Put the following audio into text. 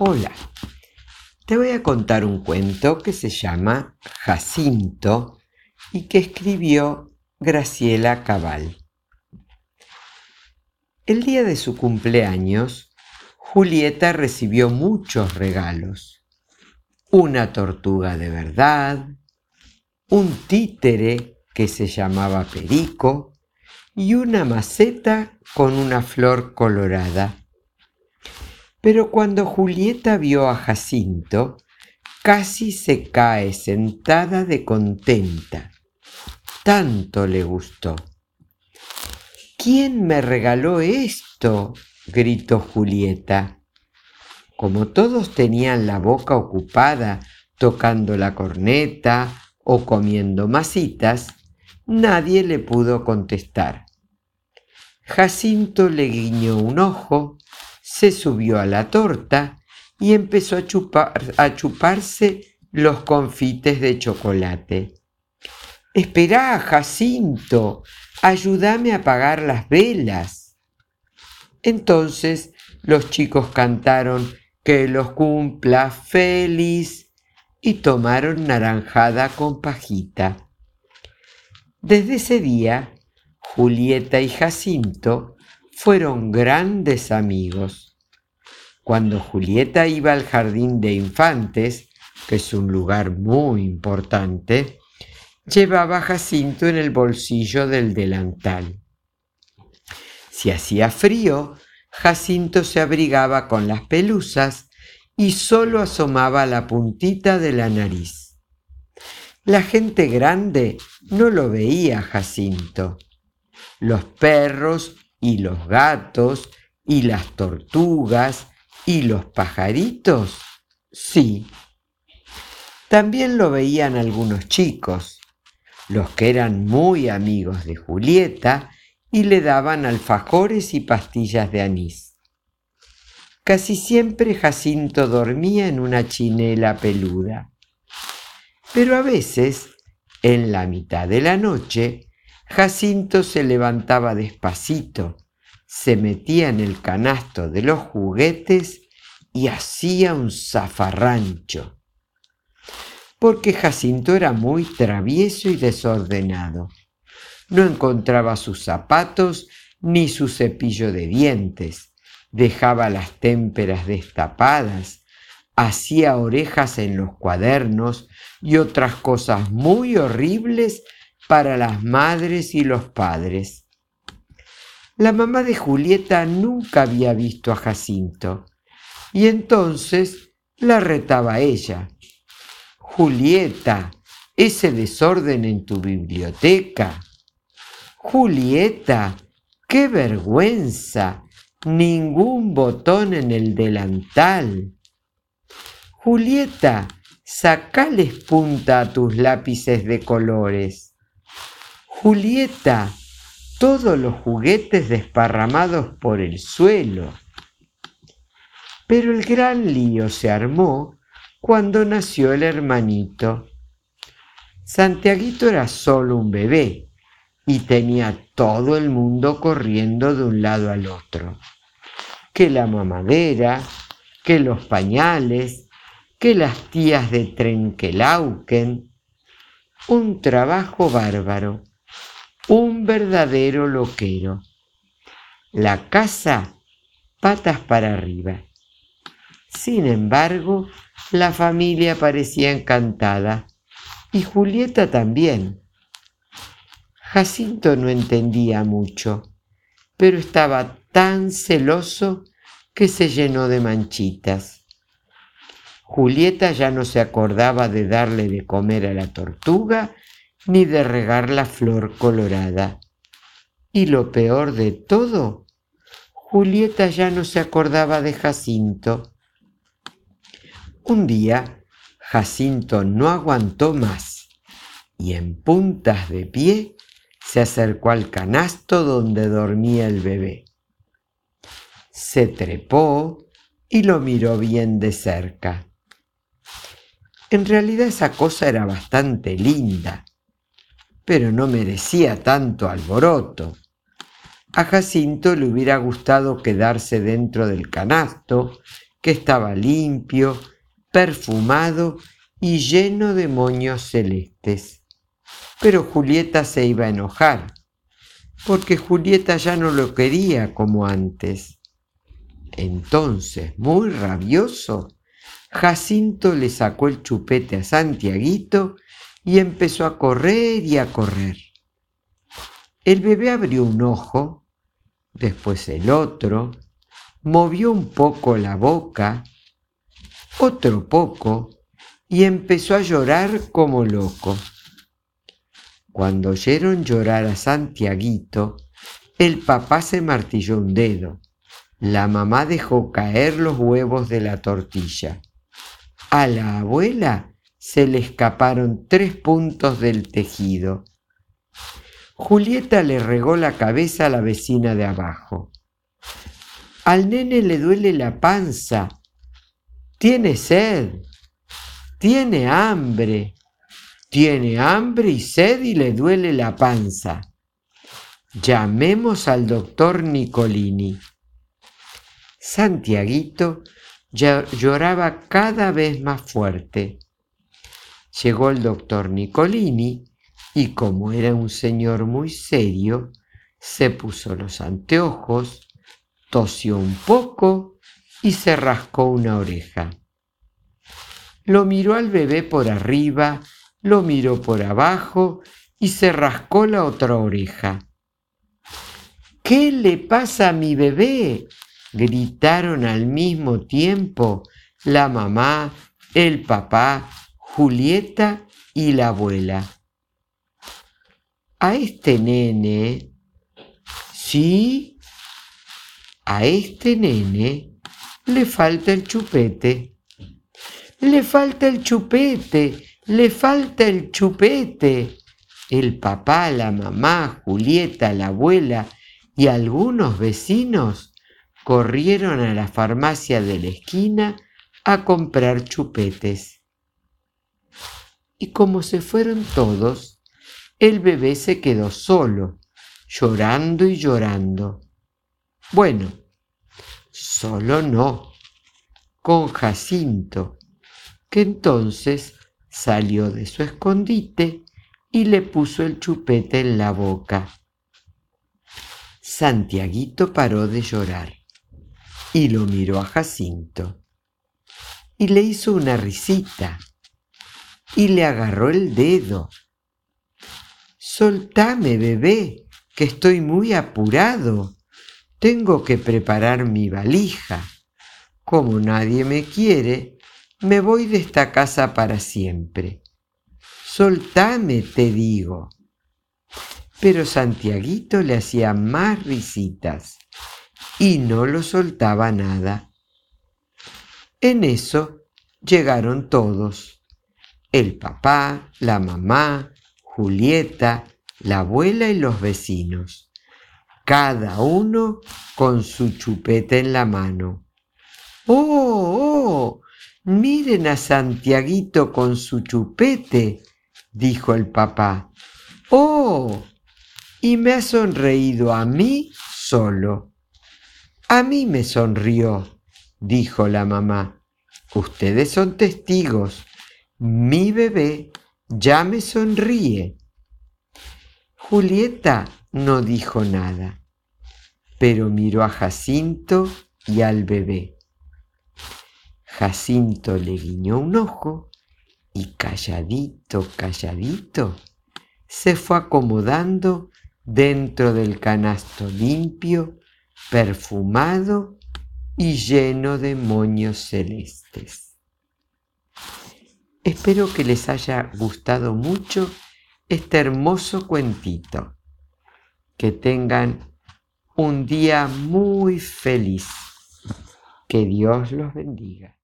Hola, te voy a contar un cuento que se llama Jacinto y que escribió Graciela Cabal. El día de su cumpleaños, Julieta recibió muchos regalos. Una tortuga de verdad, un títere que se llamaba Perico y una maceta con una flor colorada. Pero cuando Julieta vio a Jacinto, casi se cae sentada de contenta. Tanto le gustó. ¿Quién me regaló esto? gritó Julieta. Como todos tenían la boca ocupada tocando la corneta o comiendo masitas, nadie le pudo contestar. Jacinto le guiñó un ojo se subió a la torta y empezó a, chuparse los confites de chocolate. Esperá, Jacinto, ayúdame a apagar las velas. Entonces los chicos cantaron que los cumpla feliz y tomaron naranjada con pajita. Desde ese día, Julieta y Jacinto fueron grandes amigos. Cuando Julieta iba al jardín de infantes, que es un lugar muy importante, llevaba Jacinto en el bolsillo del delantal. Si hacía frío, Jacinto se abrigaba con las pelusas y solo asomaba la puntita de la nariz. La gente grande no lo veía Jacinto. Los perros y los gatos y las tortugas y los pajaritos? Sí. También lo veían algunos chicos, los que eran muy amigos de Julieta y le daban alfajores y pastillas de anís. Casi siempre Jacinto dormía en una chinela peluda. Pero a veces, en la mitad de la noche, Jacinto se levantaba despacito, se metía en el canasto de los juguetes y hacía un zafarrancho. Porque Jacinto era muy travieso y desordenado. No encontraba sus zapatos ni su cepillo de dientes. Dejaba las témperas destapadas, hacía orejas en los cuadernos y otras cosas muy horribles para las madres y los padres. La mamá de Julieta nunca había visto a Jacinto y entonces la retaba ella. Julieta, ese desorden en tu biblioteca. Julieta, qué vergüenza, ningún botón en el delantal. Julieta, sacales punta a tus lápices de colores. Julieta, todos los juguetes desparramados por el suelo. Pero el gran lío se armó cuando nació el hermanito. Santiaguito era solo un bebé y tenía todo el mundo corriendo de un lado al otro. Que la mamadera, que los pañales, que las tías de Trenquelauquen. Un trabajo bárbaro un verdadero loquero. La casa patas para arriba. Sin embargo, la familia parecía encantada y Julieta también. Jacinto no entendía mucho, pero estaba tan celoso que se llenó de manchitas. Julieta ya no se acordaba de darle de comer a la tortuga ni de regar la flor colorada. Y lo peor de todo, Julieta ya no se acordaba de Jacinto. Un día, Jacinto no aguantó más y en puntas de pie se acercó al canasto donde dormía el bebé. Se trepó y lo miró bien de cerca. En realidad esa cosa era bastante linda pero no merecía tanto alboroto. A Jacinto le hubiera gustado quedarse dentro del canasto que estaba limpio, perfumado y lleno de moños celestes. Pero Julieta se iba a enojar, porque Julieta ya no lo quería como antes. Entonces, muy rabioso, Jacinto le sacó el chupete a Santiaguito y empezó a correr y a correr. El bebé abrió un ojo, después el otro, movió un poco la boca, otro poco, y empezó a llorar como loco. Cuando oyeron llorar a Santiaguito, el papá se martilló un dedo. La mamá dejó caer los huevos de la tortilla. A la abuela se le escaparon tres puntos del tejido. Julieta le regó la cabeza a la vecina de abajo. Al nene le duele la panza. Tiene sed. Tiene hambre. Tiene hambre y sed y le duele la panza. Llamemos al doctor Nicolini. Santiaguito lloraba cada vez más fuerte. Llegó el doctor Nicolini y como era un señor muy serio, se puso los anteojos, tosió un poco y se rascó una oreja. Lo miró al bebé por arriba, lo miró por abajo y se rascó la otra oreja. ¿Qué le pasa a mi bebé? gritaron al mismo tiempo la mamá, el papá, Julieta y la abuela. A este nene, sí, a este nene le falta el chupete. Le falta el chupete, le falta el chupete. El papá, la mamá, Julieta, la abuela y algunos vecinos corrieron a la farmacia de la esquina a comprar chupetes. Y como se fueron todos, el bebé se quedó solo, llorando y llorando. Bueno, solo no, con Jacinto, que entonces salió de su escondite y le puso el chupete en la boca. Santiaguito paró de llorar y lo miró a Jacinto y le hizo una risita y le agarró el dedo. Soltame, bebé, que estoy muy apurado. Tengo que preparar mi valija. Como nadie me quiere, me voy de esta casa para siempre. Soltame, te digo. Pero Santiaguito le hacía más risitas y no lo soltaba nada. En eso llegaron todos, el papá, la mamá, Julieta, la abuela y los vecinos, cada uno con su chupete en la mano. ¡Oh, oh! Miren a Santiaguito con su chupete, dijo el papá. ¡Oh! Y me ha sonreído a mí solo. A mí me sonrió, dijo la mamá. Ustedes son testigos. Mi bebé ya me sonríe. Julieta no dijo nada, pero miró a Jacinto y al bebé. Jacinto le guiñó un ojo y calladito, calladito, se fue acomodando dentro del canasto limpio perfumado y lleno de moños celestes. Espero que les haya gustado mucho este hermoso cuentito. Que tengan un día muy feliz. Que Dios los bendiga.